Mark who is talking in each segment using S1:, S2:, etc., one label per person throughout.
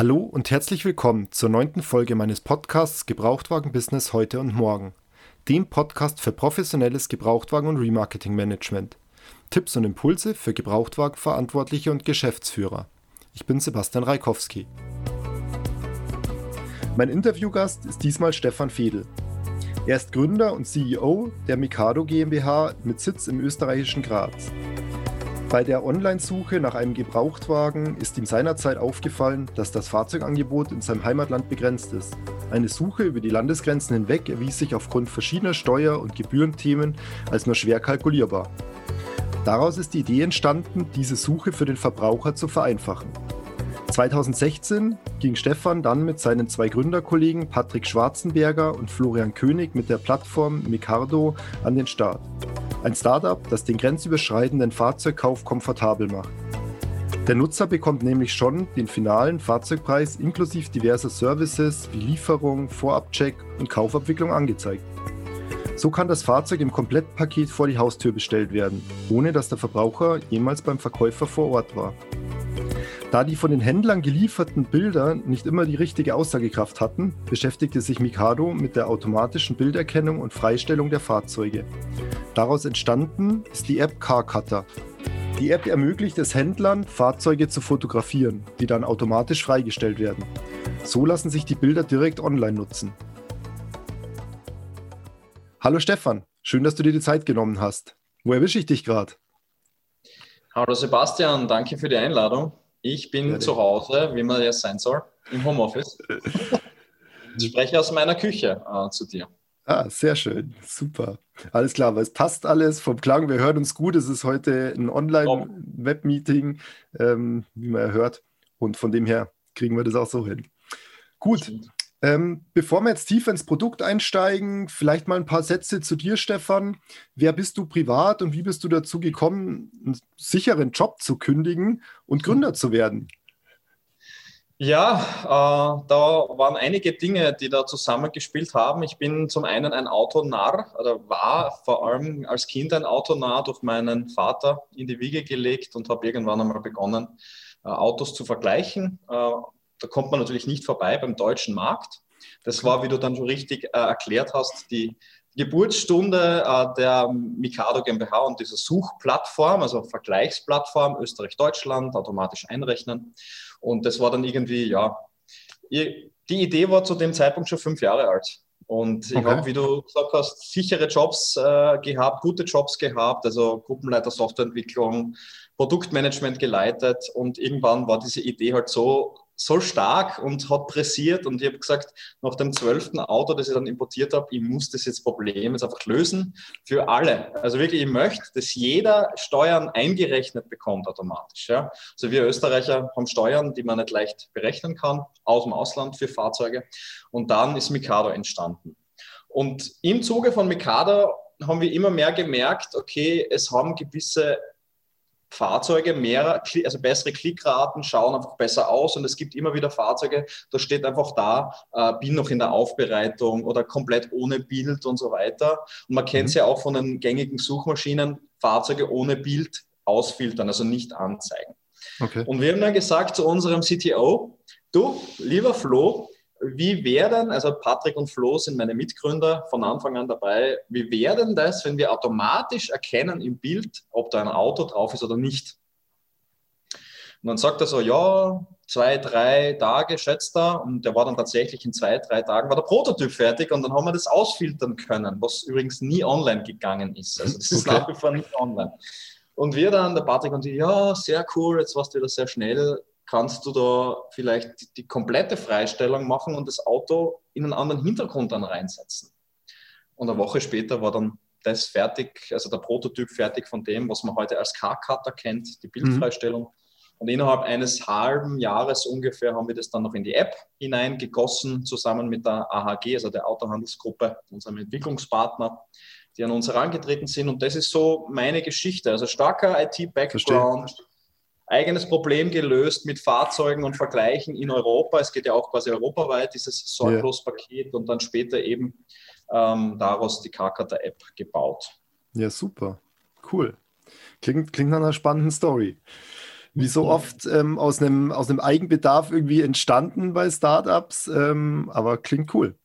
S1: Hallo und herzlich willkommen zur neunten Folge meines Podcasts Gebrauchtwagen-Business heute und morgen, dem Podcast für professionelles Gebrauchtwagen- und Remarketing-Management. Tipps und Impulse für Gebrauchtwagenverantwortliche und Geschäftsführer. Ich bin Sebastian Reikowski. Mein Interviewgast ist diesmal Stefan Fedel. Er ist Gründer und CEO der Mikado GmbH mit Sitz im österreichischen Graz. Bei der Online-Suche nach einem Gebrauchtwagen ist ihm seinerzeit aufgefallen, dass das Fahrzeugangebot in seinem Heimatland begrenzt ist. Eine Suche über die Landesgrenzen hinweg erwies sich aufgrund verschiedener Steuer- und Gebührenthemen als nur schwer kalkulierbar. Daraus ist die Idee entstanden, diese Suche für den Verbraucher zu vereinfachen. 2016 ging Stefan dann mit seinen zwei Gründerkollegen Patrick Schwarzenberger und Florian König mit der Plattform Micardo an den Start. Ein Startup, das den grenzüberschreitenden Fahrzeugkauf komfortabel macht. Der Nutzer bekommt nämlich schon den finalen Fahrzeugpreis inklusive diverser Services wie Lieferung, Vorabcheck und Kaufabwicklung angezeigt. So kann das Fahrzeug im Komplettpaket vor die Haustür bestellt werden, ohne dass der Verbraucher jemals beim Verkäufer vor Ort war. Da die von den Händlern gelieferten Bilder nicht immer die richtige Aussagekraft hatten, beschäftigte sich Mikado mit der automatischen Bilderkennung und Freistellung der Fahrzeuge. Daraus entstanden ist die App CarCutter. Die App ermöglicht es Händlern, Fahrzeuge zu fotografieren, die dann automatisch freigestellt werden. So lassen sich die Bilder direkt online nutzen. Hallo Stefan, schön, dass du dir die Zeit genommen hast. Wo erwische ich dich gerade?
S2: Hallo Sebastian, danke für die Einladung. Ich bin ja, zu Hause, wie man jetzt sein soll, im Homeoffice. ich spreche aus meiner Küche äh, zu dir.
S1: Ah, sehr schön. Super. Alles klar, weil es passt alles vom Klang. Wir hören uns gut. Es ist heute ein Online-Web-Meeting, ähm, wie man ja hört. Und von dem her kriegen wir das auch so hin. Gut. Ähm, bevor wir jetzt tiefer ins Produkt einsteigen, vielleicht mal ein paar Sätze zu dir, Stefan. Wer bist du privat und wie bist du dazu gekommen, einen sicheren Job zu kündigen und Gründer zu werden?
S2: Ja, äh, da waren einige Dinge, die da zusammengespielt haben. Ich bin zum einen ein Autonarr oder war vor allem als Kind ein Autonarr durch meinen Vater in die Wiege gelegt und habe irgendwann einmal begonnen, äh, Autos zu vergleichen. Äh, da kommt man natürlich nicht vorbei beim deutschen Markt. Das war, wie du dann schon richtig äh, erklärt hast, die Geburtsstunde äh, der Mikado GmbH und dieser Suchplattform, also Vergleichsplattform Österreich-Deutschland, automatisch einrechnen. Und das war dann irgendwie, ja, die Idee war zu dem Zeitpunkt schon fünf Jahre alt. Und ich okay. habe, wie du gesagt hast, sichere Jobs äh, gehabt, gute Jobs gehabt, also Gruppenleiter Softwareentwicklung, Produktmanagement geleitet. Und irgendwann war diese Idee halt so so stark und hat pressiert und ich habe gesagt, nach dem zwölften Auto, das ich dann importiert habe, ich muss das jetzt Problem jetzt einfach lösen für alle. Also wirklich, ich möchte, dass jeder Steuern eingerechnet bekommt automatisch. Ja? Also wir Österreicher haben Steuern, die man nicht leicht berechnen kann, aus dem Ausland für Fahrzeuge. Und dann ist Mikado entstanden. Und im Zuge von Mikado haben wir immer mehr gemerkt, okay, es haben gewisse Fahrzeuge mehr, also bessere Klickraten, schauen einfach besser aus und es gibt immer wieder Fahrzeuge, da steht einfach da, äh, bin noch in der Aufbereitung oder komplett ohne Bild und so weiter. Und man kennt es mhm. ja auch von den gängigen Suchmaschinen, Fahrzeuge ohne Bild ausfiltern, also nicht anzeigen. Okay. Und wir haben dann gesagt zu unserem CTO, du, lieber Flo, wie wäre denn, also Patrick und Flo sind meine Mitgründer von Anfang an dabei, wie wäre denn das, wenn wir automatisch erkennen im Bild, ob da ein Auto drauf ist oder nicht? Und dann sagt er so, ja, zwei, drei Tage schätzt er. Und der war dann tatsächlich in zwei, drei Tagen war der Prototyp fertig und dann haben wir das ausfiltern können, was übrigens nie online gegangen ist. Also das ist okay. nach wie vor nicht online. Und wir dann, der Patrick und ich, ja, sehr cool, jetzt warst du wieder sehr schnell kannst du da vielleicht die, die komplette Freistellung machen und das Auto in einen anderen Hintergrund dann reinsetzen. Und eine Woche später war dann das fertig, also der Prototyp fertig von dem, was man heute als Car-Cutter kennt, die Bildfreistellung. Mhm. Und innerhalb eines halben Jahres ungefähr haben wir das dann noch in die App hineingegossen, zusammen mit der AHG, also der Autohandelsgruppe, unserem Entwicklungspartner, die an uns herangetreten sind. Und das ist so meine Geschichte. Also starker IT-Background, eigenes Problem gelöst mit Fahrzeugen und Vergleichen in Europa. Es geht ja auch quasi europaweit, dieses Sorglos-Paket und dann später eben ähm, daraus die Karkata-App gebaut.
S1: Ja, super. Cool. Klingt, klingt nach einer spannenden Story. wie so oft ähm, aus, einem, aus einem Eigenbedarf irgendwie entstanden bei Startups, ähm, aber klingt cool.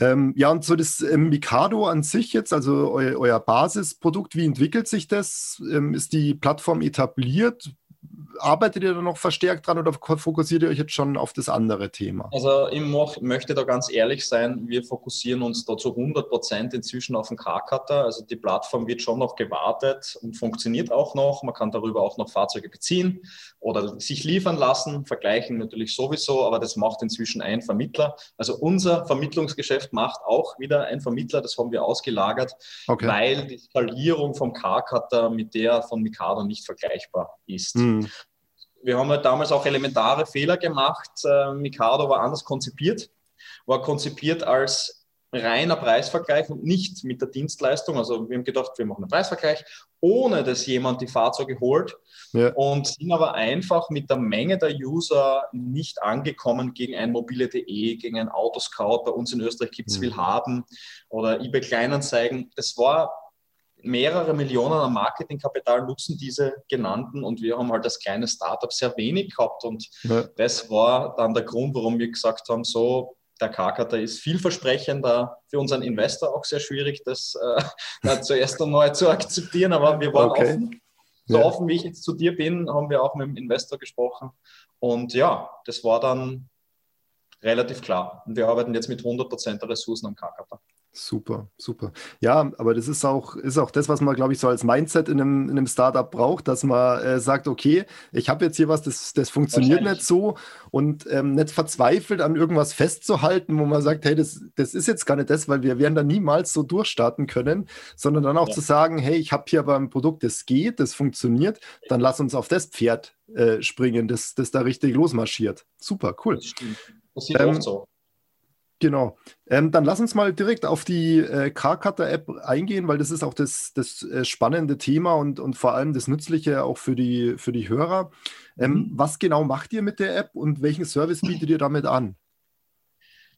S1: Ähm, ja, und so das ähm, Mikado an sich jetzt, also eu euer Basisprodukt, wie entwickelt sich das? Ähm, ist die Plattform etabliert? Arbeitet ihr da noch verstärkt dran oder fokussiert ihr euch jetzt schon auf das andere Thema?
S2: Also ich möchte da ganz ehrlich sein, wir fokussieren uns da zu 100 Prozent inzwischen auf den Car-Cutter. Also die Plattform wird schon noch gewartet und funktioniert auch noch. Man kann darüber auch noch Fahrzeuge beziehen oder sich liefern lassen, vergleichen natürlich sowieso, aber das macht inzwischen ein Vermittler. Also unser Vermittlungsgeschäft macht auch wieder ein Vermittler, das haben wir ausgelagert, okay. weil die Skalierung vom Car-Cutter mit der von Mikado nicht vergleichbar ist. Mhm wir haben halt damals auch elementare Fehler gemacht. Äh, Mikado war anders konzipiert, war konzipiert als reiner Preisvergleich und nicht mit der Dienstleistung. Also wir haben gedacht, wir machen einen Preisvergleich, ohne dass jemand die Fahrzeuge holt ja. und sind aber einfach mit der Menge der User nicht angekommen gegen ein mobile.de, gegen ein Autoscout. Bei uns in Österreich gibt es mhm. viel Haben oder eBay Kleinanzeigen. Das war mehrere Millionen an Marketingkapital nutzen diese genannten und wir haben halt als kleines Startup sehr wenig gehabt und ja. das war dann der Grund, warum wir gesagt haben, so der Karkata ist vielversprechender, für unseren Investor auch sehr schwierig, das äh, zuerst einmal zu akzeptieren, aber wir waren okay. offen. So ja. offen wie ich jetzt zu dir bin, haben wir auch mit dem Investor gesprochen und ja, das war dann relativ klar. Und wir arbeiten jetzt mit 100% der Ressourcen am Karkata.
S1: Super, super. Ja, aber das ist auch, ist auch das, was man, glaube ich, so als Mindset in einem, in einem Startup braucht, dass man äh, sagt, okay, ich habe jetzt hier was, das, das funktioniert nicht so und ähm, nicht verzweifelt an irgendwas festzuhalten, wo man sagt, hey, das, das ist jetzt gar nicht das, weil wir werden da niemals so durchstarten können, sondern dann auch ja. zu sagen, hey, ich habe hier aber ein Produkt, das geht, das funktioniert, dann lass uns auf das Pferd äh, springen, das, das da richtig losmarschiert. Super, cool. Das stimmt. Das sieht ähm, so. Genau. Ähm, dann lass uns mal direkt auf die äh, Carcutter-App eingehen, weil das ist auch das, das äh, spannende Thema und, und vor allem das Nützliche auch für die, für die Hörer. Ähm, mhm. Was genau macht ihr mit der App und welchen Service bietet ihr damit an?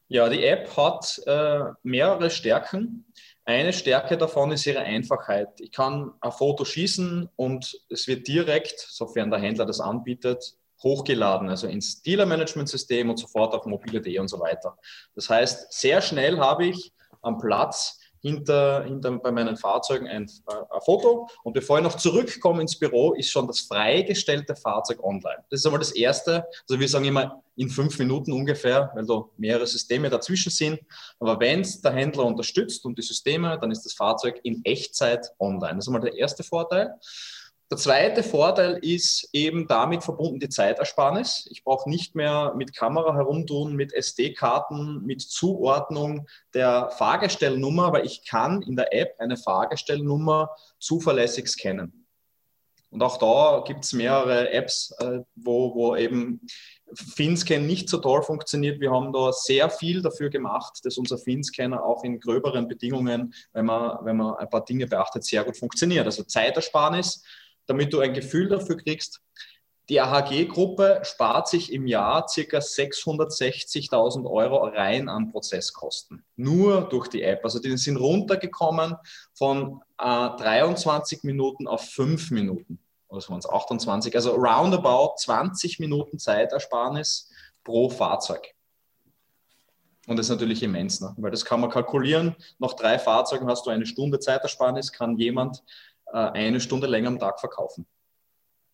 S2: Ja, die App hat äh, mehrere Stärken. Eine Stärke davon ist ihre Einfachheit. Ich kann ein Foto schießen und es wird direkt, sofern der Händler das anbietet, hochgeladen, also ins Dealer-Management-System und sofort auf mobile.de und so weiter. Das heißt, sehr schnell habe ich am Platz hinter, hinter bei meinen Fahrzeugen ein, ein, Foto und bevor ich noch zurückkomme ins Büro, ist schon das freigestellte Fahrzeug online. Das ist einmal das Erste. Also wir sagen immer in fünf Minuten ungefähr, weil da mehrere Systeme dazwischen sind. Aber wenn es der Händler unterstützt und die Systeme, dann ist das Fahrzeug in Echtzeit online. Das ist einmal der erste Vorteil. Der zweite Vorteil ist eben damit verbunden die Zeitersparnis. Ich brauche nicht mehr mit Kamera herumtun, mit SD-Karten, mit Zuordnung der Fahrgestellnummer, weil ich kann in der App eine Fahrgestellnummer zuverlässig scannen. Und auch da gibt es mehrere Apps, äh, wo, wo eben FinScan nicht so toll funktioniert. Wir haben da sehr viel dafür gemacht, dass unser FinScanner auch in gröberen Bedingungen, wenn man, wenn man ein paar Dinge beachtet, sehr gut funktioniert. Also Zeitersparnis damit du ein Gefühl dafür kriegst. Die AHG-Gruppe spart sich im Jahr ca. 660.000 Euro rein an Prozesskosten. Nur durch die App. Also die sind runtergekommen von äh, 23 Minuten auf 5 Minuten. Oder waren es 28? Also roundabout 20 Minuten Zeitersparnis pro Fahrzeug. Und das ist natürlich immens, ne? weil das kann man kalkulieren. Nach drei Fahrzeugen hast du eine Stunde Zeitersparnis, kann jemand eine Stunde länger am Tag verkaufen.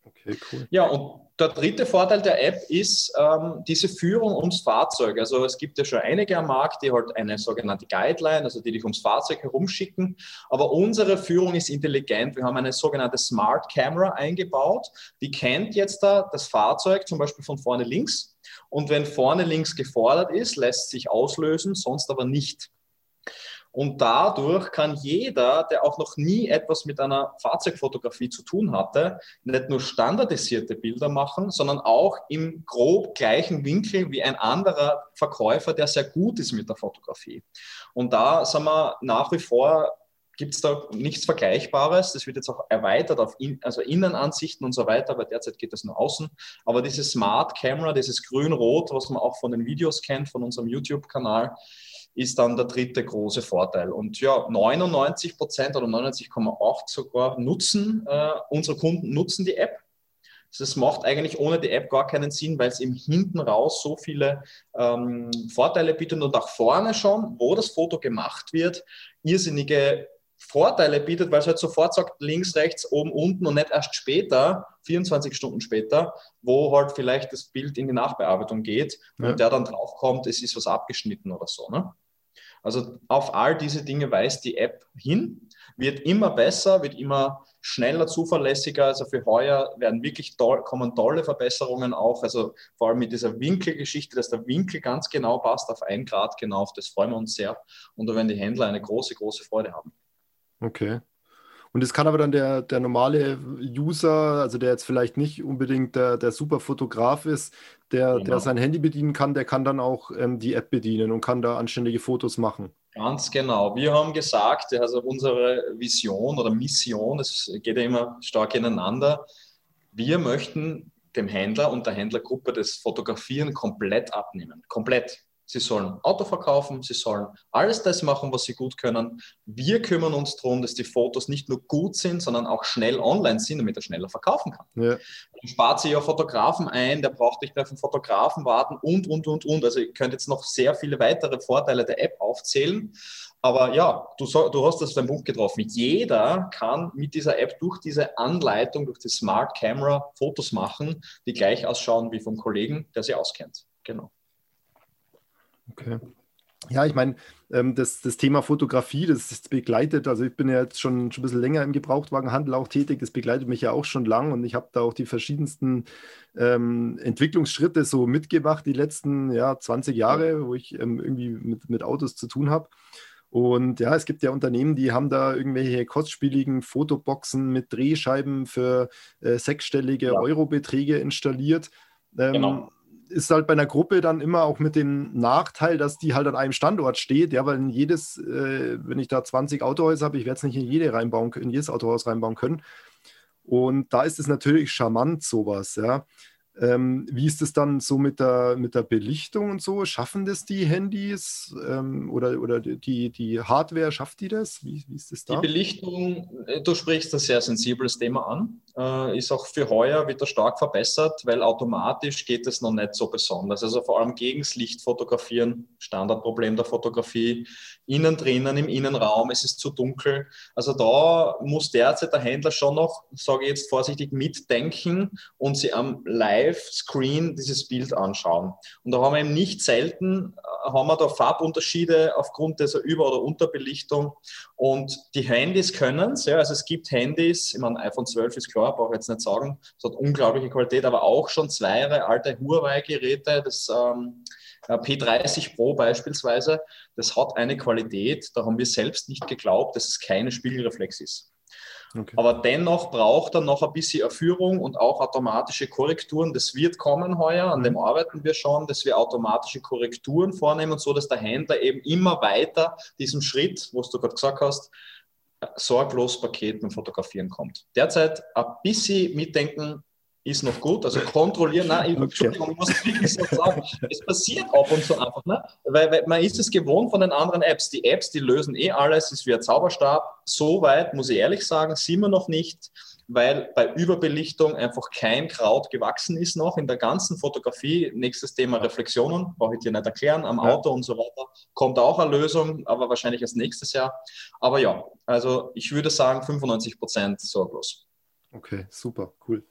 S2: Okay, cool. Ja, und der dritte Vorteil der App ist ähm, diese Führung ums Fahrzeug. Also es gibt ja schon einige am Markt, die halt eine sogenannte Guideline, also die dich ums Fahrzeug herumschicken. Aber unsere Führung ist intelligent. Wir haben eine sogenannte Smart Camera eingebaut. Die kennt jetzt da das Fahrzeug zum Beispiel von vorne links. Und wenn vorne links gefordert ist, lässt sich auslösen, sonst aber nicht. Und dadurch kann jeder, der auch noch nie etwas mit einer Fahrzeugfotografie zu tun hatte, nicht nur standardisierte Bilder machen, sondern auch im grob gleichen Winkel wie ein anderer Verkäufer, der sehr gut ist mit der Fotografie. Und da sagen wir nach wie vor gibt es da nichts Vergleichbares. Das wird jetzt auch erweitert auf in, also Innenansichten und so weiter, aber derzeit geht das nur außen. Aber diese Smart Camera, dieses Grün-Rot, was man auch von den Videos kennt, von unserem YouTube-Kanal, ist dann der dritte große Vorteil. Und ja, 99 Prozent oder 99,8 sogar nutzen, äh, unsere Kunden nutzen die App. Das macht eigentlich ohne die App gar keinen Sinn, weil es eben hinten raus so viele ähm, Vorteile bietet und auch vorne schon, wo das Foto gemacht wird, irrsinnige Vorteile bietet, weil es halt sofort sagt, links, rechts, oben, unten und nicht erst später, 24 Stunden später, wo halt vielleicht das Bild in die Nachbearbeitung geht ja. und der dann draufkommt, es ist was abgeschnitten oder so. Ne? Also auf all diese Dinge weist die App hin, wird immer besser, wird immer schneller, zuverlässiger. Also für heuer werden wirklich toll, kommen tolle Verbesserungen auch. Also vor allem mit dieser Winkelgeschichte, dass der Winkel ganz genau passt auf ein Grad genau. Auf das freuen wir uns sehr. Und da werden die Händler eine große, große Freude haben.
S1: Okay. Und das kann aber dann der, der normale User, also der jetzt vielleicht nicht unbedingt der, der super Fotograf ist, der, genau. der sein Handy bedienen kann, der kann dann auch ähm, die App bedienen und kann da anständige Fotos machen.
S2: Ganz genau. Wir haben gesagt, also unsere Vision oder Mission, es geht ja immer stark ineinander, wir möchten dem Händler und der Händlergruppe das Fotografieren komplett abnehmen. Komplett. Sie sollen Auto verkaufen, sie sollen alles das machen, was sie gut können. Wir kümmern uns darum, dass die Fotos nicht nur gut sind, sondern auch schnell online sind, damit er schneller verkaufen kann. Ja. Dann spart sie ja Fotografen ein, der braucht nicht mehr auf den Fotografen warten und, und, und, und. Also ihr könnt jetzt noch sehr viele weitere Vorteile der App aufzählen. Aber ja, du, du hast das auf den Punkt getroffen. Jeder kann mit dieser App durch diese Anleitung, durch die Smart Camera Fotos machen, die gleich ausschauen wie vom Kollegen, der sie auskennt. Genau.
S1: Okay. Ja, ich meine, ähm, das, das Thema Fotografie, das, das begleitet, also ich bin ja jetzt schon, schon ein bisschen länger im Gebrauchtwagenhandel auch tätig, das begleitet mich ja auch schon lang und ich habe da auch die verschiedensten ähm, Entwicklungsschritte so mitgemacht, die letzten ja, 20 Jahre, wo ich ähm, irgendwie mit, mit Autos zu tun habe. Und ja, es gibt ja Unternehmen, die haben da irgendwelche kostspieligen Fotoboxen mit Drehscheiben für äh, sechsstellige ja. Eurobeträge installiert. Ähm, genau ist halt bei einer Gruppe dann immer auch mit dem Nachteil, dass die halt an einem Standort steht, ja, weil in jedes, äh, wenn ich da 20 Autohäuser habe, ich werde es nicht in jede reinbauen, in jedes Autohaus reinbauen können. Und da ist es natürlich charmant, sowas, ja. Ähm, wie ist es dann so mit der, mit der Belichtung und so? Schaffen das die Handys ähm, oder, oder die, die Hardware, schafft die das? Wie, wie ist das
S2: da? Die Belichtung, äh, du sprichst ein sehr sensibles Thema an, äh, ist auch für heuer wieder stark verbessert, weil automatisch geht es noch nicht so besonders. Also vor allem gegen das Licht fotografieren, Standardproblem der Fotografie, innen drinnen im Innenraum, es ist zu dunkel. Also da muss derzeit der Händler schon noch, sage ich jetzt vorsichtig, mitdenken und sie am Live-Screen dieses Bild anschauen. Und da haben wir eben nicht selten, äh, haben wir da Farbunterschiede aufgrund dieser Über- oder Unterbelichtung. Und die Handys können es, ja, also es gibt Handys, ich meine, iPhone 12 ist klar, brauche ich jetzt nicht sagen, es hat unglaubliche Qualität, aber auch schon zwei alte Huawei-Geräte, das ähm, P30 Pro beispielsweise, das hat eine Qualität, da haben wir selbst nicht geglaubt, dass es keine Spiegelreflex ist. Okay. Aber dennoch braucht er noch ein bisschen Erführung und auch automatische Korrekturen. Das wird kommen heuer, an dem arbeiten wir schon, dass wir automatische Korrekturen vornehmen, so dass der Händler eben immer weiter diesem Schritt, was du gerade gesagt hast, sorglos Paket beim Fotografieren kommt. Derzeit ein bisschen mitdenken, ist noch gut. Also kontrollieren, nein, okay. Entschuldigung, ich muss wirklich so sagen, es passiert ab und zu einfach, ne? weil, weil, man ist es gewohnt von den anderen Apps. Die Apps, die lösen eh alles, ist wie ein Zauberstab. So weit, muss ich ehrlich sagen, sind wir noch nicht, weil bei Überbelichtung einfach kein Kraut gewachsen ist noch in der ganzen Fotografie. Nächstes Thema Reflexionen, brauche ich dir nicht erklären, am Auto und so weiter. Kommt auch eine Lösung, aber wahrscheinlich erst nächstes Jahr. Aber ja, also ich würde sagen 95 Prozent sorglos.
S1: Okay, super, cool.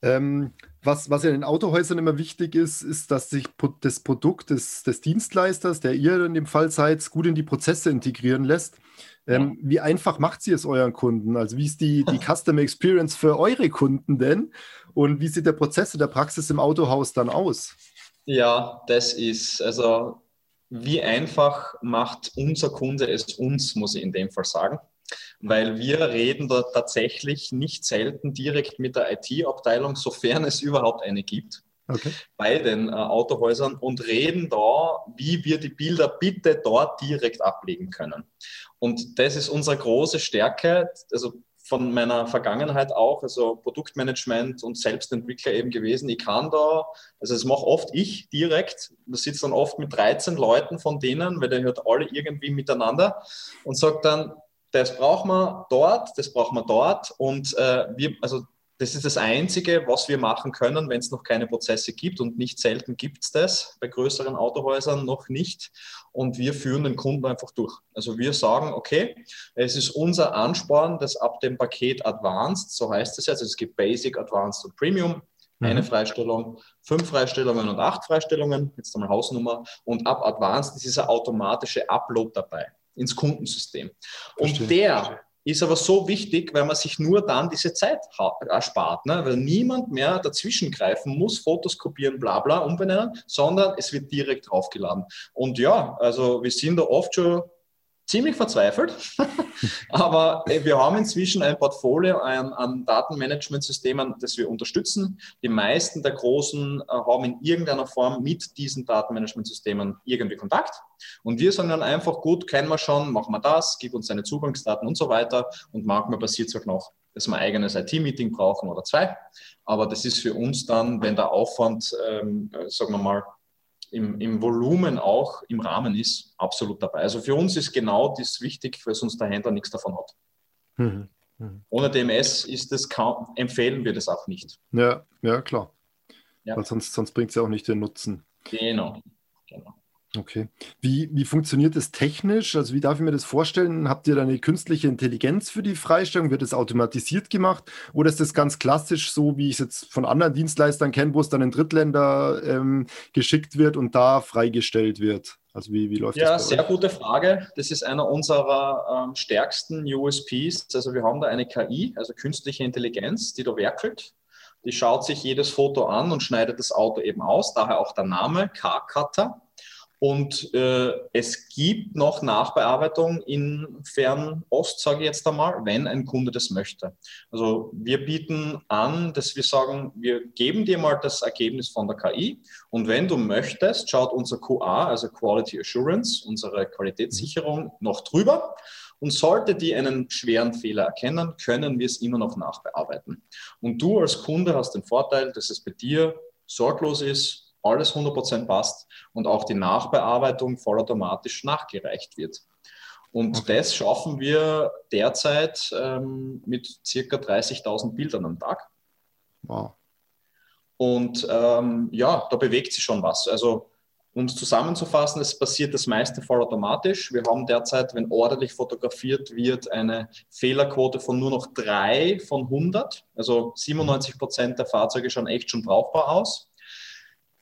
S1: Ähm, was, was ja in den Autohäusern immer wichtig ist, ist, dass sich das Produkt des, des Dienstleisters, der ihr in dem Fall seid, gut in die Prozesse integrieren lässt. Ähm, ja. Wie einfach macht sie es euren Kunden? Also wie ist die, die Customer Experience für eure Kunden denn? Und wie sieht der Prozess in der Praxis im Autohaus dann aus?
S2: Ja, das ist, also wie einfach macht unser Kunde es uns, muss ich in dem Fall sagen weil wir reden da tatsächlich nicht selten direkt mit der IT-Abteilung, sofern es überhaupt eine gibt. Okay. bei den äh, Autohäusern und reden da, wie wir die Bilder bitte dort direkt ablegen können. Und das ist unsere große Stärke, also von meiner Vergangenheit auch, also Produktmanagement und Selbstentwickler eben gewesen. Ich kann da, also das mache oft ich direkt, da sitzt dann oft mit 13 Leuten von denen, weil der hört alle irgendwie miteinander und sagt dann, das brauchen wir dort, das brauchen wir dort. Und äh, wir, also das ist das Einzige, was wir machen können, wenn es noch keine Prozesse gibt. Und nicht selten gibt es das bei größeren Autohäusern noch nicht. Und wir führen den Kunden einfach durch. Also wir sagen, okay, es ist unser Ansporn, dass ab dem Paket Advanced, so heißt es jetzt, es gibt Basic, Advanced und Premium, eine mhm. Freistellung, fünf Freistellungen und acht Freistellungen, jetzt einmal Hausnummer. Und ab Advanced ist dieser automatische Upload dabei ins Kundensystem. Und Verstehe. der ist aber so wichtig, weil man sich nur dann diese Zeit erspart, ne? weil niemand mehr dazwischen greifen muss, Fotos kopieren, bla bla, umbenennen, sondern es wird direkt draufgeladen. Und ja, also wir sind da oft schon ziemlich verzweifelt, aber äh, wir haben inzwischen ein Portfolio an, an Datenmanagementsystemen, das wir unterstützen. Die meisten der Großen äh, haben in irgendeiner Form mit diesen Datenmanagementsystemen irgendwie Kontakt. Und wir sagen dann einfach, gut, kennen wir schon, machen wir das, gib uns deine Zugangsdaten und so weiter. Und manchmal passiert es auch noch, dass wir ein eigenes IT-Meeting brauchen oder zwei. Aber das ist für uns dann, wenn der Aufwand, ähm, äh, sagen wir mal, im, im Volumen auch im Rahmen ist, absolut dabei. Also für uns ist genau das wichtig, weil sonst der Händler nichts davon hat. Mhm. Mhm. Ohne DMS ist das kaum, empfehlen wir das auch nicht.
S1: Ja, ja, klar. Ja. Weil sonst, sonst bringt es ja auch nicht den Nutzen.
S2: Genau. genau.
S1: Okay. Wie, wie funktioniert das technisch? Also wie darf ich mir das vorstellen? Habt ihr da eine künstliche Intelligenz für die Freistellung? Wird das automatisiert gemacht? Oder ist das ganz klassisch so, wie ich es jetzt von anderen Dienstleistern kenne, wo es dann in Drittländer ähm, geschickt wird und da freigestellt wird? Also wie, wie läuft
S2: ja,
S1: das?
S2: Ja, sehr gute Frage. Das ist einer unserer ähm, stärksten USPs. Also wir haben da eine KI, also künstliche Intelligenz, die da werkelt. Die schaut sich jedes Foto an und schneidet das Auto eben aus, daher auch der Name Car-Cutter. Und äh, es gibt noch Nachbearbeitung in Fernost, sage ich jetzt einmal, wenn ein Kunde das möchte. Also wir bieten an, dass wir sagen, wir geben dir mal das Ergebnis von der KI und wenn du möchtest, schaut unser QA, also Quality Assurance, unsere Qualitätssicherung, noch drüber. Und sollte die einen schweren Fehler erkennen, können wir es immer noch nachbearbeiten. Und du als Kunde hast den Vorteil, dass es bei dir sorglos ist, alles 100% passt und auch die Nachbearbeitung vollautomatisch nachgereicht wird. Und okay. das schaffen wir derzeit ähm, mit circa 30.000 Bildern am Tag. Wow. Und ähm, ja, da bewegt sich schon was. Also, um es zusammenzufassen, es passiert das meiste vollautomatisch. Wir haben derzeit, wenn ordentlich fotografiert wird, eine Fehlerquote von nur noch drei von 100. Also 97 Prozent der Fahrzeuge schauen echt schon brauchbar aus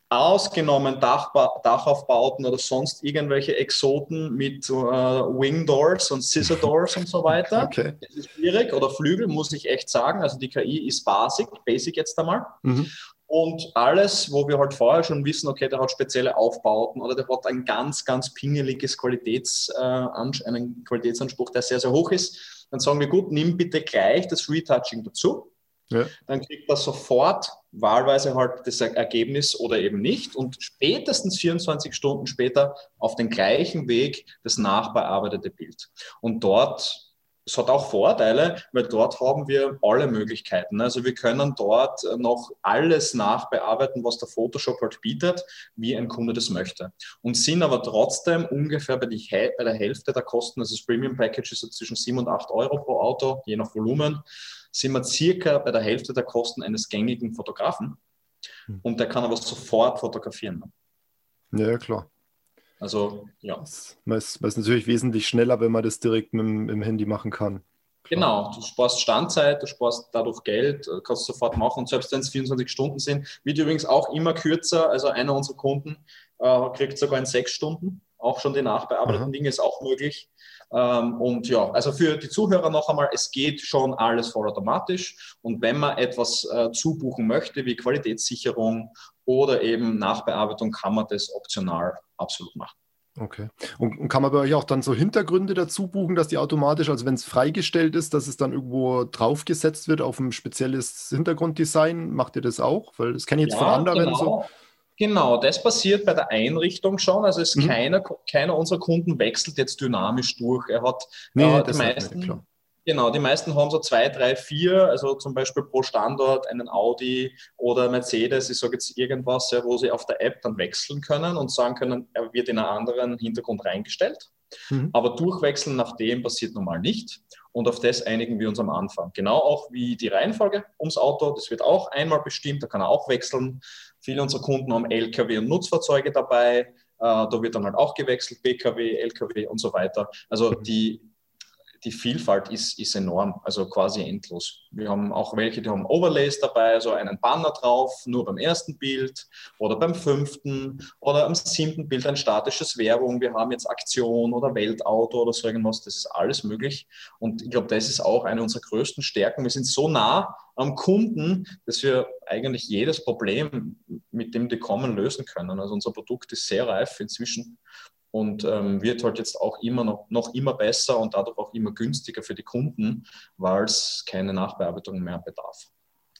S2: ausgenommen Dachba Dachaufbauten oder sonst irgendwelche Exoten mit äh, Wing Doors und Scissor Doors und so weiter. Okay. Das ist schwierig. Oder Flügel, muss ich echt sagen. Also die KI ist basic, basic jetzt einmal. Mhm. Und alles, wo wir halt vorher schon wissen, okay, der hat spezielle Aufbauten oder der hat ein ganz, ganz pingeliges Qualitäts, äh, einen Qualitätsanspruch, der sehr, sehr hoch ist, dann sagen wir, gut, nimm bitte gleich das Retouching dazu ja. Dann kriegt er sofort wahlweise halt das Ergebnis oder eben nicht und spätestens 24 Stunden später auf den gleichen Weg das nachbearbeitete Bild. Und dort es hat auch Vorteile, weil dort haben wir alle Möglichkeiten. Also wir können dort noch alles nachbearbeiten, was der Photoshop halt bietet, wie ein Kunde das möchte. Und sind aber trotzdem ungefähr bei, bei der Hälfte der Kosten, also das Premium Package ist so zwischen 7 und 8 Euro pro Auto, je nach Volumen sind wir circa bei der Hälfte der Kosten eines gängigen Fotografen. Hm. Und der kann aber sofort fotografieren.
S1: Ja, klar.
S2: Also, ja.
S1: Man ist, man ist natürlich wesentlich schneller, wenn man das direkt mit, mit dem Handy machen kann.
S2: Genau, du sparst Standzeit, du sparst dadurch Geld, äh, kannst sofort machen. Und selbst wenn es 24 Stunden sind, wird übrigens auch immer kürzer. Also einer unserer Kunden äh, kriegt sogar in sechs Stunden. Auch schon die nachbearbeiteten Dinge ist auch möglich. Ähm, und ja, also für die Zuhörer noch einmal, es geht schon alles vollautomatisch. Und wenn man etwas äh, zubuchen möchte, wie Qualitätssicherung oder eben Nachbearbeitung, kann man das optional absolut machen.
S1: Okay. Und, und, kann man bei euch auch dann so Hintergründe dazu buchen, dass die automatisch, also wenn es freigestellt ist, dass es dann irgendwo draufgesetzt wird auf ein spezielles Hintergrunddesign? Macht ihr das auch? Weil das kenne ich jetzt ja, von anderen genau. so.
S2: Genau, das passiert bei der Einrichtung schon. Also es mhm. keiner, keiner unserer Kunden wechselt jetzt dynamisch durch. Er hat nee, äh, die meisten, nicht, genau, die meisten haben so zwei, drei, vier, also zum Beispiel pro Standort einen Audi oder Mercedes, ich sage jetzt irgendwas, ja, wo sie auf der App dann wechseln können und sagen können, er wird in einen anderen Hintergrund reingestellt. Mhm. Aber durchwechseln nach dem passiert normal nicht. Und auf das einigen wir uns am Anfang. Genau auch wie die Reihenfolge ums Auto. Das wird auch einmal bestimmt, da kann er auch wechseln. Viele unserer Kunden haben Lkw und Nutzfahrzeuge dabei. Äh, da wird dann halt auch gewechselt, Pkw, Lkw und so weiter. Also mhm. die die Vielfalt ist, ist enorm, also quasi endlos. Wir haben auch welche, die haben Overlays dabei, also einen Banner drauf, nur beim ersten Bild oder beim fünften oder am siebten Bild ein statisches Werbung. Wir haben jetzt Aktion oder Weltauto oder so irgendwas. Das ist alles möglich. Und ich glaube, das ist auch eine unserer größten Stärken. Wir sind so nah am Kunden, dass wir eigentlich jedes Problem, mit dem die kommen, lösen können. Also unser Produkt ist sehr reif inzwischen und ähm, wird halt jetzt auch immer noch, noch immer besser und dadurch auch immer günstiger für die Kunden, weil es keine Nachbearbeitung mehr bedarf.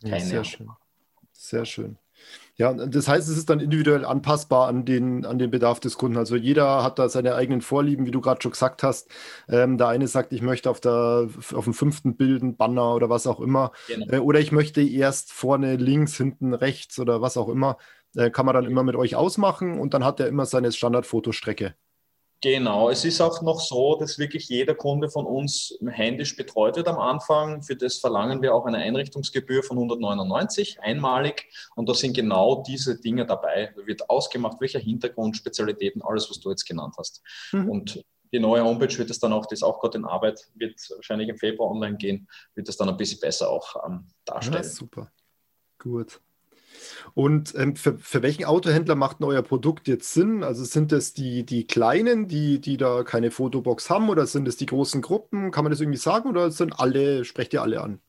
S1: Keine. Ja, sehr schön. Sehr schön. Ja, das heißt, es ist dann individuell anpassbar an den, an den Bedarf des Kunden. Also jeder hat da seine eigenen Vorlieben, wie du gerade schon gesagt hast. Ähm, der eine sagt, ich möchte auf, der, auf dem fünften Bild einen Banner oder was auch immer. Genau. Äh, oder ich möchte erst vorne links, hinten rechts oder was auch immer. Äh, kann man dann immer mit euch ausmachen und dann hat er immer seine Standardfotostrecke.
S2: Genau, es ist auch noch so, dass wirklich jeder Kunde von uns händisch betreut wird am Anfang. Für das verlangen wir auch eine Einrichtungsgebühr von 199 einmalig und da sind genau diese Dinge dabei. Da wird ausgemacht, welcher Hintergrund, Spezialitäten, alles, was du jetzt genannt hast. Mhm. Und die neue Homepage wird es dann auch, das ist auch gerade in Arbeit, wird wahrscheinlich im Februar online gehen, wird es dann ein bisschen besser auch ähm, darstellen. Ja,
S1: super. Gut. Und ähm, für, für welchen Autohändler macht denn euer Produkt jetzt Sinn? Also sind das die, die Kleinen, die, die da keine Fotobox haben oder sind es die großen Gruppen? Kann man das irgendwie sagen oder sind alle, sprecht ihr alle an?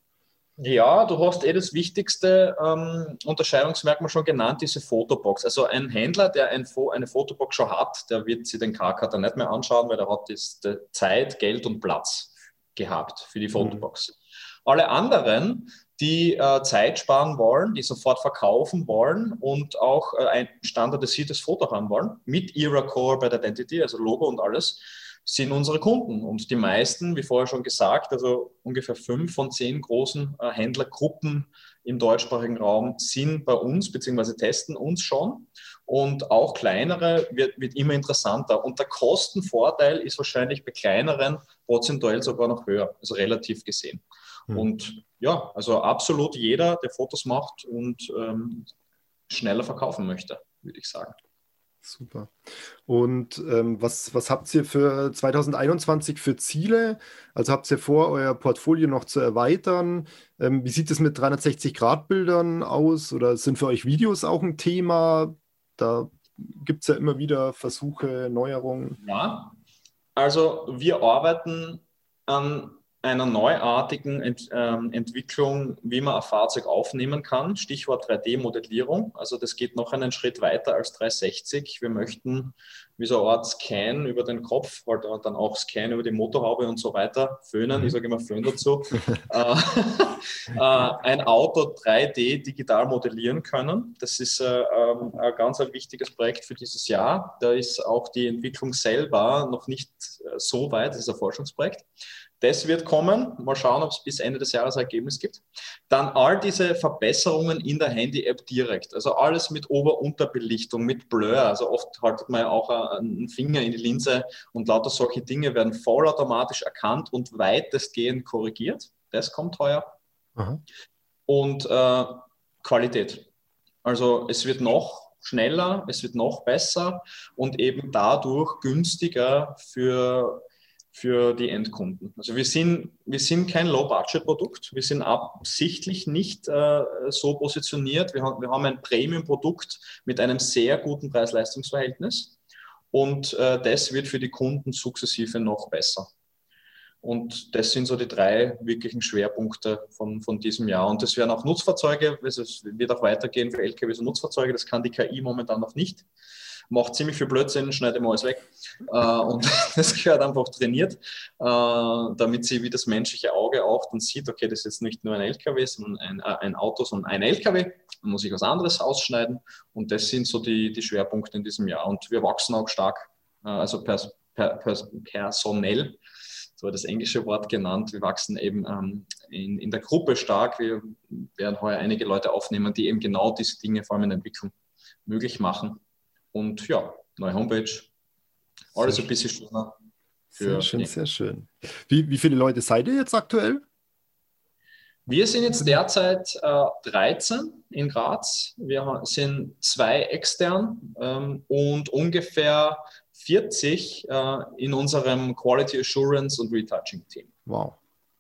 S2: Ja, du hast eh das wichtigste ähm, Unterscheidungsmerkmal schon genannt, diese Fotobox. Also ein Händler, der ein Fo eine Fotobox schon hat, der wird sich den Carcutter nicht mehr anschauen, weil der hat das, Zeit, Geld und Platz gehabt für die mhm. Fotobox. Mhm. Alle anderen die äh, Zeit sparen wollen, die sofort verkaufen wollen und auch äh, ein standardisiertes Foto haben wollen mit ihrer Core Identity, also Logo und alles, sind unsere Kunden. Und die meisten, wie vorher schon gesagt, also ungefähr fünf von zehn großen äh, Händlergruppen im deutschsprachigen Raum sind bei uns bzw. testen uns schon. Und auch kleinere wird, wird immer interessanter. Und der Kostenvorteil ist wahrscheinlich bei kleineren prozentuell sogar noch höher, also relativ gesehen. Mhm. Und ja, also absolut jeder, der Fotos macht und ähm, schneller verkaufen möchte, würde ich sagen.
S1: Super. Und ähm, was, was habt ihr für 2021 für Ziele? Also habt ihr vor, euer Portfolio noch zu erweitern? Ähm, wie sieht es mit 360-Grad-Bildern aus? Oder sind für euch Videos auch ein Thema? Da gibt es ja immer wieder Versuche, Neuerungen.
S2: Ja, also wir arbeiten an einer neuartigen Ent, ähm, Entwicklung, wie man ein Fahrzeug aufnehmen kann. Stichwort 3D-Modellierung. Also das geht noch einen Schritt weiter als 360. Wir möchten wie so eine Art Scan über den Kopf, halt dann auch Scan über die Motorhaube und so weiter, föhnen, ich sage immer Föhn dazu, äh, äh, ein Auto 3D digital modellieren können. Das ist äh, ähm, ein ganz ein wichtiges Projekt für dieses Jahr. Da ist auch die Entwicklung selber noch nicht äh, so weit, das ist ein Forschungsprojekt. Das wird kommen. Mal schauen, ob es bis Ende des Jahres ein Ergebnis gibt. Dann all diese Verbesserungen in der Handy-App direkt. Also alles mit Ober-Unterbelichtung, mit Blur. Also oft haltet man ja auch einen Finger in die Linse und lauter solche Dinge werden vollautomatisch erkannt und weitestgehend korrigiert. Das kommt heuer. Aha. Und äh, Qualität. Also es wird noch schneller, es wird noch besser und eben dadurch günstiger für für die Endkunden. Also wir sind, wir sind kein Low-Budget-Produkt. Wir sind absichtlich nicht äh, so positioniert. Wir haben, wir haben ein Premium-Produkt mit einem sehr guten Preis-Leistungs-Verhältnis und äh, das wird für die Kunden sukzessive noch besser. Und das sind so die drei wirklichen Schwerpunkte von, von diesem Jahr. Und das werden auch Nutzfahrzeuge, es wird auch weitergehen für LKWs und Nutzfahrzeuge. Das kann die KI momentan noch nicht macht ziemlich viel Blödsinn, schneidet mal alles weg. Äh, und das gehört einfach trainiert, äh, damit sie wie das menschliche Auge auch dann sieht, okay, das ist jetzt nicht nur ein LKW, sondern ein, äh, ein Auto, sondern ein LKW. Dann muss ich was anderes ausschneiden. Und das sind so die, die Schwerpunkte in diesem Jahr. Und wir wachsen auch stark, äh, also pers per, pers personell so das englische Wort genannt. Wir wachsen eben ähm, in, in der Gruppe stark. Wir werden heuer einige Leute aufnehmen, die eben genau diese Dinge vor allem in der Entwicklung möglich machen. Und ja, neue Homepage, alles ein bisschen schöner.
S1: Sehr schön, sehr schön. Wie, wie viele Leute seid ihr jetzt aktuell?
S2: Wir sind jetzt derzeit äh, 13 in Graz. Wir sind zwei extern ähm, und ungefähr 40 äh, in unserem Quality Assurance und Retouching Team.
S1: Wow.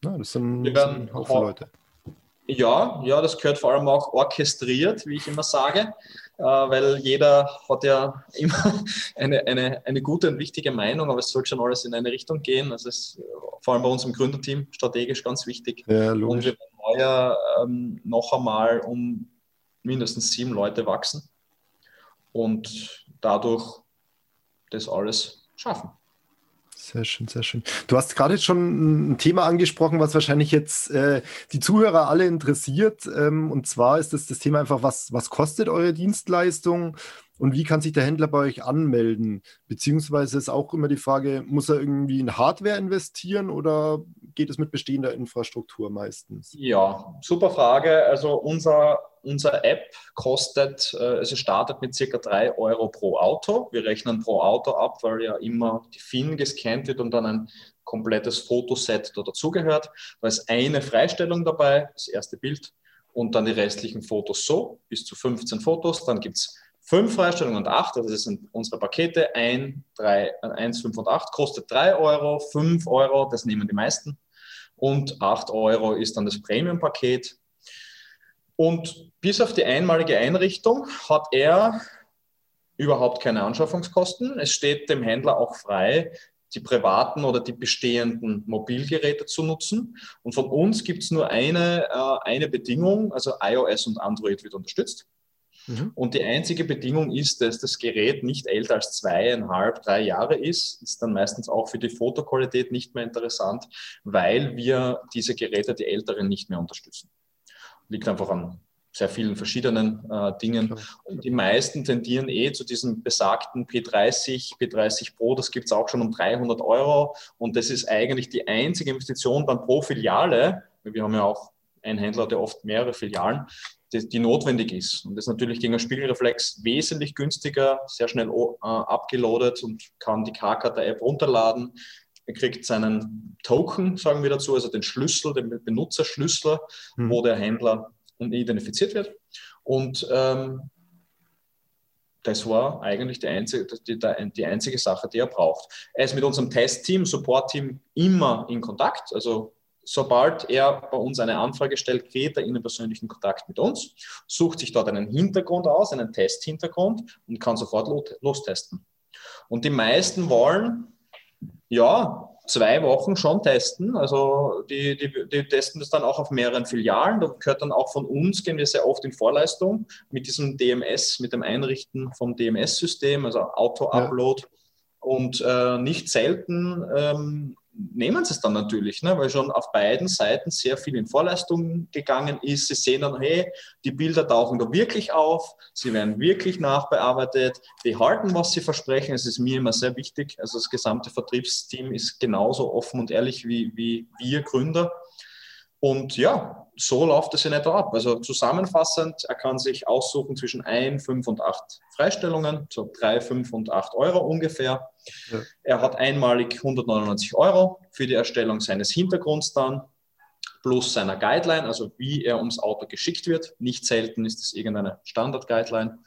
S1: Ja, das sind, Wir werden, Haufen Leute.
S2: Ja, ja, das gehört vor allem auch orchestriert, wie ich immer sage, weil jeder hat ja immer eine, eine, eine gute und wichtige Meinung, aber es sollte schon alles in eine Richtung gehen. Das ist vor allem bei uns im Gründerteam strategisch ganz wichtig. Ja, und wir werden heuer ähm, noch einmal um mindestens sieben Leute wachsen und dadurch das alles schaffen.
S1: Sehr schön, sehr schön. Du hast gerade schon ein Thema angesprochen, was wahrscheinlich jetzt äh, die Zuhörer alle interessiert. Ähm, und zwar ist das das Thema einfach, was, was kostet eure Dienstleistung und wie kann sich der Händler bei euch anmelden? Beziehungsweise ist auch immer die Frage, muss er irgendwie in Hardware investieren oder geht es mit bestehender Infrastruktur meistens?
S2: Ja, super Frage. Also unser, unser App kostet, äh, also startet mit circa 3 Euro pro Auto. Wir rechnen pro Auto ab, weil ja immer die FIN gescannt wird und dann ein komplettes Fotoset da dazugehört. Da ist eine Freistellung dabei, das erste Bild und dann die restlichen Fotos so, bis zu 15 Fotos. Dann gibt es fünf Freistellungen und acht, also das sind unsere Pakete, 1, 3, 1, 5 und 8, kostet 3 Euro, 5 Euro, das nehmen die meisten. Und 8 Euro ist dann das Premium-Paket. Und bis auf die einmalige Einrichtung hat er überhaupt keine Anschaffungskosten. Es steht dem Händler auch frei, die privaten oder die bestehenden Mobilgeräte zu nutzen. Und von uns gibt es nur eine, äh, eine Bedingung, also iOS und Android wird unterstützt. Mhm. Und die einzige Bedingung ist, dass das Gerät nicht älter als zweieinhalb, drei Jahre ist. Ist dann meistens auch für die Fotoqualität nicht mehr interessant, weil wir diese Geräte, die älteren, nicht mehr unterstützen. Liegt einfach an sehr vielen verschiedenen äh, Dingen. Und die meisten tendieren eh zu diesem besagten P30, P30 Pro, das gibt es auch schon um 300 Euro. Und das ist eigentlich die einzige Investition dann pro Filiale. Wir haben ja auch einen Händler, der oft mehrere Filialen, die, die, notwendig ist. Und das ist natürlich gegen einen Spiegelreflex wesentlich günstiger, sehr schnell äh, abgeloadet und kann die K-Karte-App runterladen. Er kriegt seinen Token, sagen wir dazu, also den Schlüssel, den Benutzerschlüssel, hm. wo der Händler identifiziert wird. Und ähm, das war eigentlich die einzige, die, die, einzige Sache, die er braucht. Er ist mit unserem Testteam, Support-Team immer in Kontakt. Also sobald er bei uns eine Anfrage stellt, geht er in den persönlichen Kontakt mit uns, sucht sich dort einen Hintergrund aus, einen Testhintergrund und kann sofort lostesten. Und die meisten wollen, ja, zwei Wochen schon testen. Also die, die, die, testen das dann auch auf mehreren Filialen. Da gehört dann auch von uns, gehen wir sehr oft in Vorleistung mit diesem DMS, mit dem Einrichten vom DMS-System, also Auto-Upload. Ja. Und äh, nicht selten ähm, nehmen sie es dann natürlich, ne? weil schon auf beiden Seiten sehr viel in Vorleistung gegangen ist. Sie sehen dann, hey, die Bilder tauchen da wirklich auf, sie werden wirklich nachbearbeitet, die halten, was sie versprechen. Es ist mir immer sehr wichtig. Also das gesamte Vertriebsteam ist genauso offen und ehrlich wie, wie wir Gründer. Und ja, so läuft es in etwa ab. Also zusammenfassend, er kann sich aussuchen zwischen 1, 5 und 8 Freistellungen, so 3, 5 und 8 Euro ungefähr. Ja. Er hat einmalig 199 Euro für die Erstellung seines Hintergrunds dann, plus seiner Guideline, also wie er ums Auto geschickt wird. Nicht selten ist es irgendeine Standard-Guideline.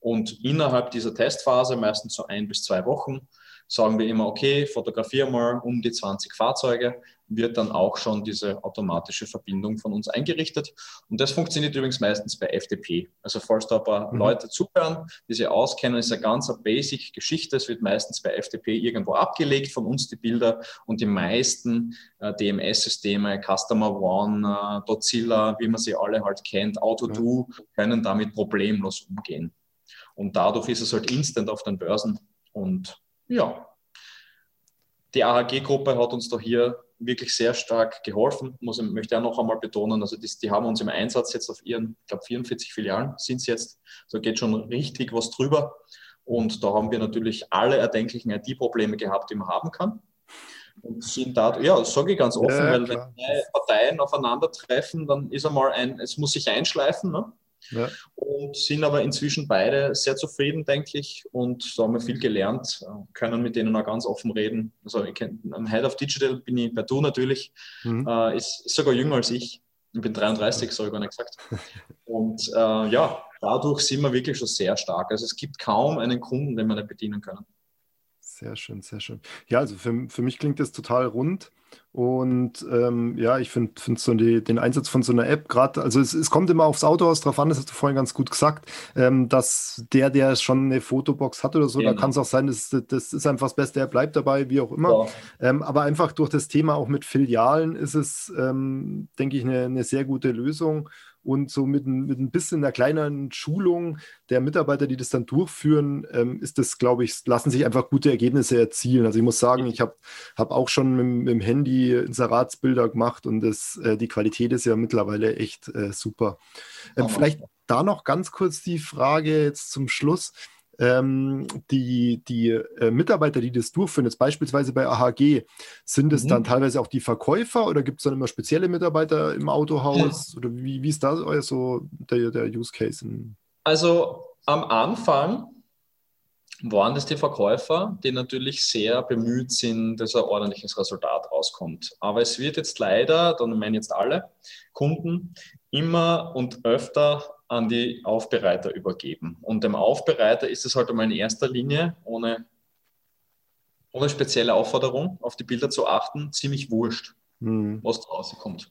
S2: Und innerhalb dieser Testphase, meistens so ein bis zwei Wochen, sagen wir immer, okay, fotografiere mal um die 20 Fahrzeuge, wird dann auch schon diese automatische Verbindung von uns eingerichtet. Und das funktioniert übrigens meistens bei FTP. Also falls da ein paar mhm. Leute zuhören, die sich auskennen, ist eine ganz basic Geschichte. Es wird meistens bei FTP irgendwo abgelegt von uns die Bilder und die meisten äh, DMS-Systeme, Customer One, äh, Dozilla, wie man sie alle halt kennt, AutoDo, mhm. können damit problemlos umgehen. Und dadurch ist es halt instant auf den Börsen und ja, die AHG-Gruppe hat uns da hier wirklich sehr stark geholfen. Muss, möchte auch noch einmal betonen, also die, die haben uns im Einsatz jetzt auf ihren, ich glaube 44 Filialen sind es jetzt, so geht schon richtig was drüber. Und da haben wir natürlich alle erdenklichen IT-Probleme gehabt, die man haben kann. Und sind da, ja, das sage ich ganz offen, ja, weil wenn zwei Parteien aufeinandertreffen, dann ist einmal ein, es muss sich einschleifen. Ne? Ja. Und sind aber inzwischen beide sehr zufrieden, denke ich. Und da haben wir viel gelernt, können mit denen auch ganz offen reden. Also am Head of Digital bin ich bei du natürlich, mhm. äh, ist, ist, sogar jünger als ich. Ich bin 33, so habe ich gar nicht gesagt. Und äh, ja, dadurch sind wir wirklich schon sehr stark. Also es gibt kaum einen Kunden, den wir nicht bedienen können.
S1: Sehr schön, sehr schön. Ja, also für, für mich klingt das total rund. Und ähm, ja, ich finde find so die, den Einsatz von so einer App gerade, also es, es, kommt immer aufs Autohaus drauf an, das hast du vorhin ganz gut gesagt, ähm, dass der, der schon eine Fotobox hat oder so, genau. da kann es auch sein, das, das ist einfach das Beste, er bleibt dabei, wie auch immer. Ja. Ähm, aber einfach durch das Thema auch mit Filialen ist es, ähm, denke ich, eine, eine sehr gute Lösung und so mit, mit ein bisschen einer kleinen Schulung der Mitarbeiter, die das dann durchführen, ähm, ist das, glaube ich, lassen sich einfach gute Ergebnisse erzielen. Also ich muss sagen, ich habe hab auch schon mit, mit, dem Handy Inseratsbilder gemacht und das, äh, die Qualität ist ja mittlerweile echt äh, super. Ähm, vielleicht da noch ganz kurz die Frage jetzt zum Schluss ähm, die, die äh, Mitarbeiter, die das durchführen, jetzt beispielsweise bei AHG, sind es mhm. dann teilweise auch die Verkäufer oder gibt es dann immer spezielle Mitarbeiter im Autohaus? Ja. Oder wie, wie ist da so der, der Use Case?
S2: Also am Anfang waren es die Verkäufer, die natürlich sehr bemüht sind, dass ein ordentliches Resultat rauskommt. Aber es wird jetzt leider, dann meinen jetzt alle Kunden, immer und öfter an die Aufbereiter übergeben. Und dem Aufbereiter ist es halt einmal in erster Linie, ohne, ohne spezielle Aufforderung auf die Bilder zu achten, ziemlich wurscht, hm. was da rauskommt.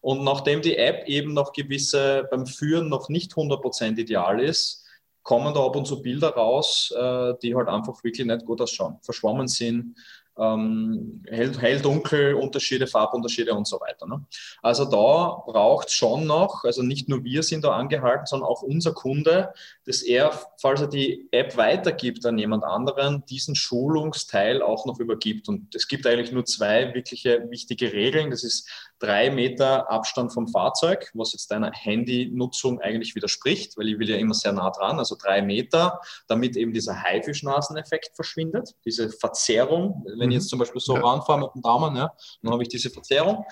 S2: Und nachdem die App eben noch gewisse beim Führen noch nicht 100% ideal ist, kommen da ab und zu Bilder raus, äh, die halt einfach wirklich nicht gut ausschauen, verschwommen sind, ähm, hell, hell, dunkel, Unterschiede, Farbunterschiede und so weiter. Ne? Also da braucht schon noch, also nicht nur wir sind da angehalten, sondern auch unser Kunde, dass er, falls er die App weitergibt an jemand anderen, diesen Schulungsteil auch noch übergibt. Und es gibt eigentlich nur zwei wirkliche wichtige Regeln. Das ist drei Meter Abstand vom Fahrzeug, was jetzt deiner Handynutzung eigentlich widerspricht, weil ich will ja immer sehr nah dran, also drei Meter, damit eben dieser Haifischnaseneffekt verschwindet, diese Verzerrung. Wenn ich jetzt mhm. zum Beispiel so ja. ranfahre mit dem Daumen, ja, dann habe ich diese Verzerrung.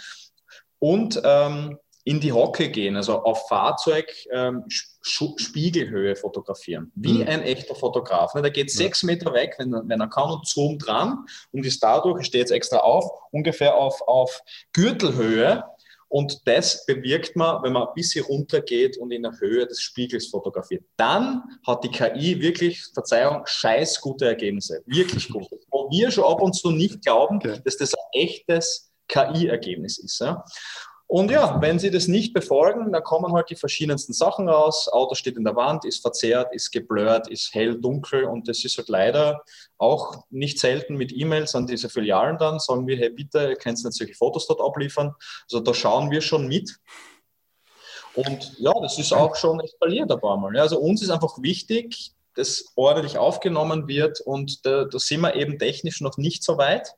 S2: Und ähm, in die Hocke gehen, also auf Fahrzeug ähm, Spiegelhöhe fotografieren, wie mhm. ein echter Fotograf. Ne? Der geht sechs Meter weg, wenn, wenn er kann, und zoomt dran und ist dadurch, ich stehe jetzt extra auf, ungefähr auf, auf Gürtelhöhe. Und das bewirkt man, wenn man ein bisschen runtergeht und in der Höhe des Spiegels fotografiert. Dann hat die KI wirklich, Verzeihung, scheiß gute Ergebnisse. Wirklich gut. Wo wir schon ab und zu nicht glauben, okay. dass das ein echtes KI-Ergebnis ist. Ja? Und ja, wenn sie das nicht befolgen, dann kommen halt die verschiedensten Sachen raus. Auto steht in der Wand, ist verzerrt, ist geblurrt, ist hell, dunkel und das ist halt leider auch nicht selten mit E-Mails an diese Filialen dann, sagen wir, hey bitte, könnt ihr nicht solche Fotos dort abliefern? Also da schauen wir schon mit. Und ja, das ist auch schon eskaliert ein paar Mal. Also uns ist einfach wichtig, dass ordentlich aufgenommen wird und da, da sind wir eben technisch noch nicht so weit.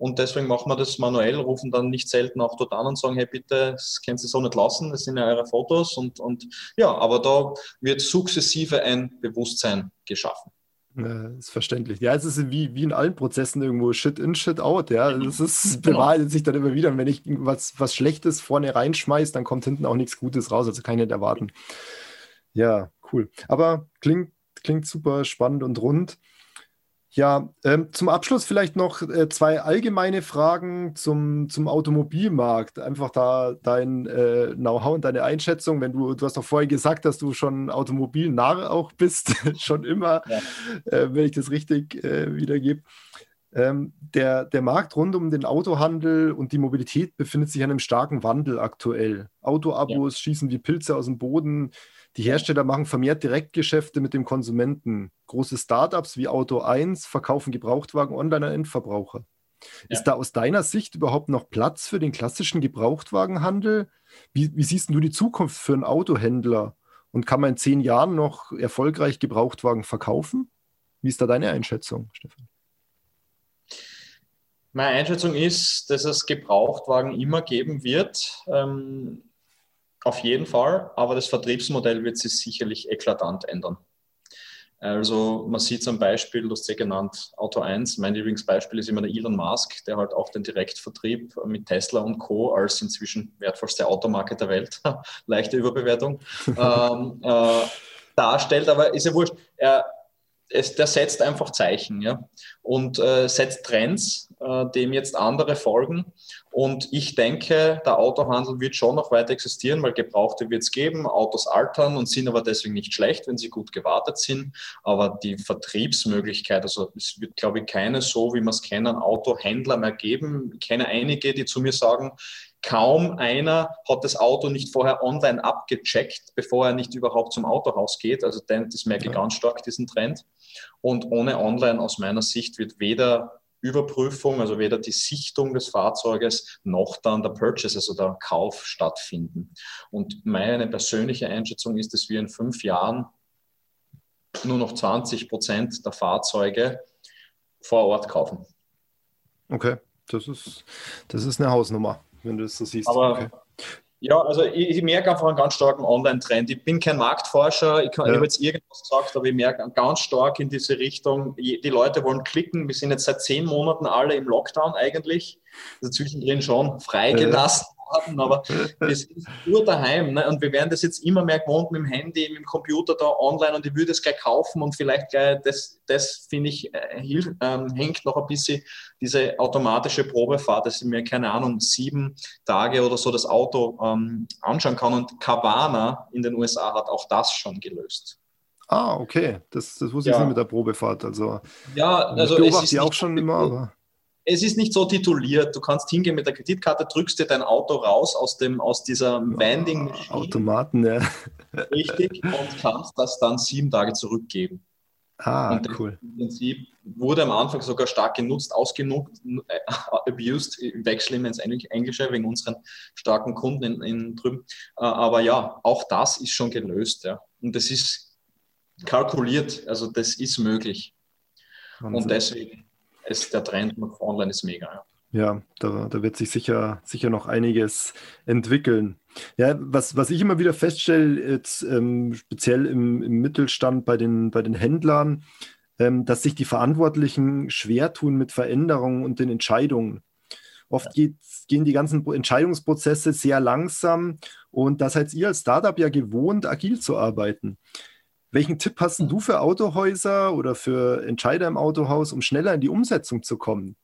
S2: Und deswegen machen wir das manuell, rufen dann nicht selten auch dort an und sagen, hey bitte, das könnt ihr so nicht lassen, das sind ja eure Fotos. Und, und ja, aber da wird sukzessive ein Bewusstsein geschaffen.
S1: Ja, ist verständlich. Ja, es ist wie, wie in allen Prozessen irgendwo Shit in, Shit out. Ja, das ist, genau. bewahrheitet sich dann immer wieder. Und wenn ich was, was Schlechtes vorne reinschmeiße, dann kommt hinten auch nichts Gutes raus. Also kann ich nicht erwarten. Ja, cool. Aber klingt, klingt super spannend und rund. Ja, ähm, zum Abschluss vielleicht noch äh, zwei allgemeine Fragen zum, zum Automobilmarkt. Einfach da dein äh, Know-how und deine Einschätzung. Wenn du, du hast doch vorher gesagt, dass du schon Automobilnarr auch bist, schon immer, ja. äh, wenn ich das richtig äh, wiedergebe. Ähm, der, der Markt rund um den Autohandel und die Mobilität befindet sich in einem starken Wandel aktuell. Autoabos ja. schießen wie Pilze aus dem Boden. Die Hersteller machen vermehrt Direktgeschäfte mit dem Konsumenten. Große Startups wie Auto 1 verkaufen Gebrauchtwagen online an Endverbraucher. Ja. Ist da aus deiner Sicht überhaupt noch Platz für den klassischen Gebrauchtwagenhandel? Wie, wie siehst du die Zukunft für einen Autohändler? Und kann man in zehn Jahren noch erfolgreich Gebrauchtwagen verkaufen? Wie ist da deine Einschätzung, Stefan?
S2: Meine Einschätzung ist, dass es Gebrauchtwagen immer geben wird. Ähm, auf jeden Fall, aber das Vertriebsmodell wird sich sicherlich eklatant ändern. Also man sieht zum Beispiel, du hast ja genannt, Auto 1, mein Lieblingsbeispiel ist immer der Elon Musk, der halt auch den Direktvertrieb mit Tesla und Co. als inzwischen wertvollste Automarke der Welt, leichte Überbewertung, ähm, äh, darstellt. Aber ist ja wurscht, er, es, der setzt einfach Zeichen ja? und äh, setzt Trends, äh, dem jetzt andere folgen. Und ich denke, der Autohandel wird schon noch weiter existieren, weil Gebrauchte wird es geben, Autos altern und sind aber deswegen nicht schlecht, wenn sie gut gewartet sind. Aber die Vertriebsmöglichkeit, also es wird, glaube ich, keine so, wie wir es kennen, Autohändler mehr geben. Ich kenne einige, die zu mir sagen, kaum einer hat das Auto nicht vorher online abgecheckt, bevor er nicht überhaupt zum Autohaus geht. Also das merke ich ganz stark, diesen Trend. Und ohne Online aus meiner Sicht wird weder Überprüfung, also weder die Sichtung des Fahrzeuges noch dann der Purchase, also der Kauf stattfinden. Und meine persönliche Einschätzung ist, dass wir in fünf Jahren nur noch 20 Prozent der Fahrzeuge vor Ort kaufen.
S1: Okay, das ist, das ist eine Hausnummer wenn du das so siehst.
S2: Aber
S1: okay.
S2: ja, also ich, ich, merke einfach einen ganz starken Online-Trend. Ich bin kein Marktforscher, ich, kann, ja. ich habe jetzt irgendwas gesagt, aber ich merke ganz stark in diese Richtung. Die Leute wollen klicken. Wir sind jetzt seit zehn Monaten alle im Lockdown eigentlich. Also zwischendrin schon freigelassen. Ja haben, aber wir sind nur daheim ne? und wir werden das jetzt immer mehr gewohnt mit dem Handy, mit dem Computer da online und ich würde es gleich kaufen und vielleicht gleich, das, das finde ich, äh, ähm, hängt noch ein bisschen diese automatische Probefahrt, dass ich mir, keine Ahnung, sieben Tage oder so das Auto ähm, anschauen kann und Carvana in den USA hat auch das schon gelöst.
S1: Ah, okay. Das, das wusste ja. ich nicht mit der Probefahrt. Also,
S2: ja, also
S1: ich beobachte die auch schon immer. Aber
S2: es ist nicht so tituliert. Du kannst hingehen mit der Kreditkarte, drückst dir dein Auto raus aus, dem, aus dieser Vending.
S1: Automaten, ja.
S2: Richtig, und kannst das dann sieben Tage zurückgeben.
S1: Ah, und cool.
S2: Im Prinzip wurde am Anfang sogar stark genutzt, ausgenutzt, äh, abused, wechseln ins Englische wegen unseren starken Kunden in, in drüben. Äh, aber ja, auch das ist schon gelöst. Ja. Und das ist kalkuliert, also das ist möglich. Wahnsinn. Und deswegen ist der Trend online ist mega. Ja.
S1: Ja, da, da wird sich sicher, sicher noch einiges entwickeln. Ja, was, was ich immer wieder feststelle, jetzt ähm, speziell im, im, Mittelstand bei den, bei den Händlern, ähm, dass sich die Verantwortlichen schwer tun mit Veränderungen und den Entscheidungen. Oft geht, gehen die ganzen Entscheidungsprozesse sehr langsam und da seid ihr als Startup ja gewohnt, agil zu arbeiten. Welchen Tipp hast du für Autohäuser oder für Entscheider im Autohaus, um schneller in die Umsetzung zu kommen?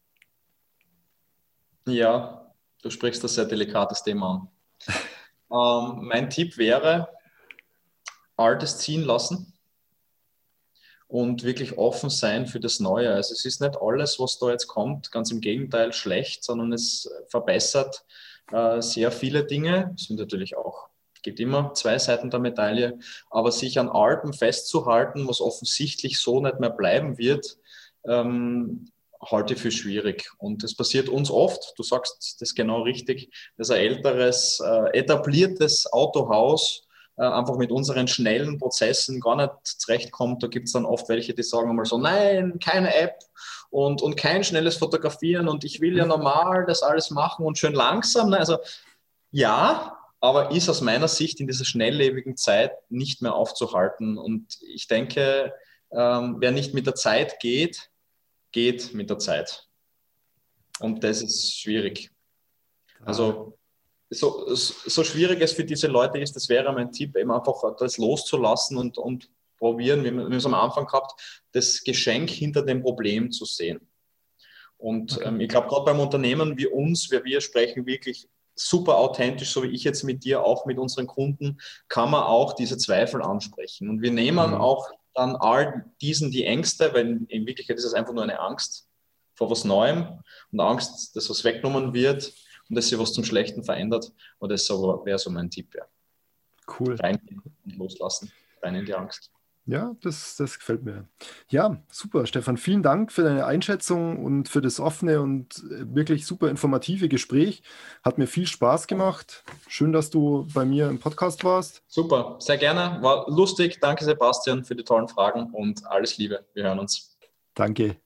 S2: Ja, du sprichst das sehr delikates Thema an. ähm, mein Tipp wäre, Altes ziehen lassen und wirklich offen sein für das Neue. Also es ist nicht alles, was da jetzt kommt, ganz im Gegenteil schlecht, sondern es verbessert äh, sehr viele Dinge. Es sind natürlich auch gibt immer zwei Seiten der Medaille, aber sich an Alpen festzuhalten, was offensichtlich so nicht mehr bleiben wird, ähm, halte ich für schwierig. Und es passiert uns oft, du sagst das genau richtig, dass ein älteres, äh, etabliertes Autohaus äh, einfach mit unseren schnellen Prozessen gar nicht zurechtkommt. Da gibt es dann oft welche, die sagen mal so, nein, keine App und, und kein schnelles Fotografieren und ich will ja normal das alles machen und schön langsam. Also ja, aber ist aus meiner Sicht in dieser schnelllebigen Zeit nicht mehr aufzuhalten. Und ich denke, ähm, wer nicht mit der Zeit geht, geht mit der Zeit. Und das ist schwierig. Also so, so schwierig es für diese Leute ist, das wäre mein Tipp, eben einfach das loszulassen und, und probieren, wie wir es am Anfang gehabt, das Geschenk hinter dem Problem zu sehen. Und okay. ähm, ich glaube, gerade beim Unternehmen wie uns, wir, wir sprechen wirklich super authentisch, so wie ich jetzt mit dir, auch mit unseren Kunden, kann man auch diese Zweifel ansprechen. Und wir nehmen mhm. auch dann all diesen die Ängste, weil in Wirklichkeit ist es einfach nur eine Angst vor was Neuem und Angst, dass was weggenommen wird und dass sich was zum Schlechten verändert. Und das wäre so mein Tipp. Ja.
S1: Cool.
S2: Rein und loslassen, rein in die Angst.
S1: Ja, das, das gefällt mir. Ja, super, Stefan. Vielen Dank für deine Einschätzung und für das offene und äh, wirklich super informative Gespräch. Hat mir viel Spaß gemacht. Schön, dass du bei mir im Podcast warst.
S2: Super, sehr gerne. War lustig. Danke, Sebastian, für die tollen Fragen und alles Liebe. Wir hören uns.
S1: Danke.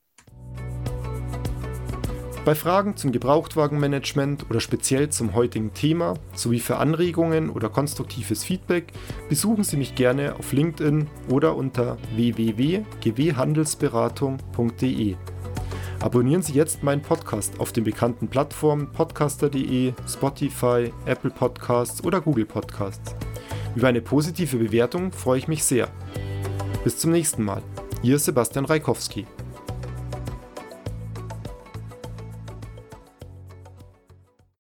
S1: Bei Fragen zum Gebrauchtwagenmanagement oder speziell zum heutigen Thema sowie für Anregungen oder konstruktives Feedback besuchen Sie mich gerne auf LinkedIn oder unter www.gwhandelsberatung.de. Abonnieren Sie jetzt meinen Podcast auf den bekannten Plattformen podcaster.de, Spotify, Apple Podcasts oder Google Podcasts. Über eine positive Bewertung freue ich mich sehr. Bis zum nächsten Mal. Ihr Sebastian Reikowski.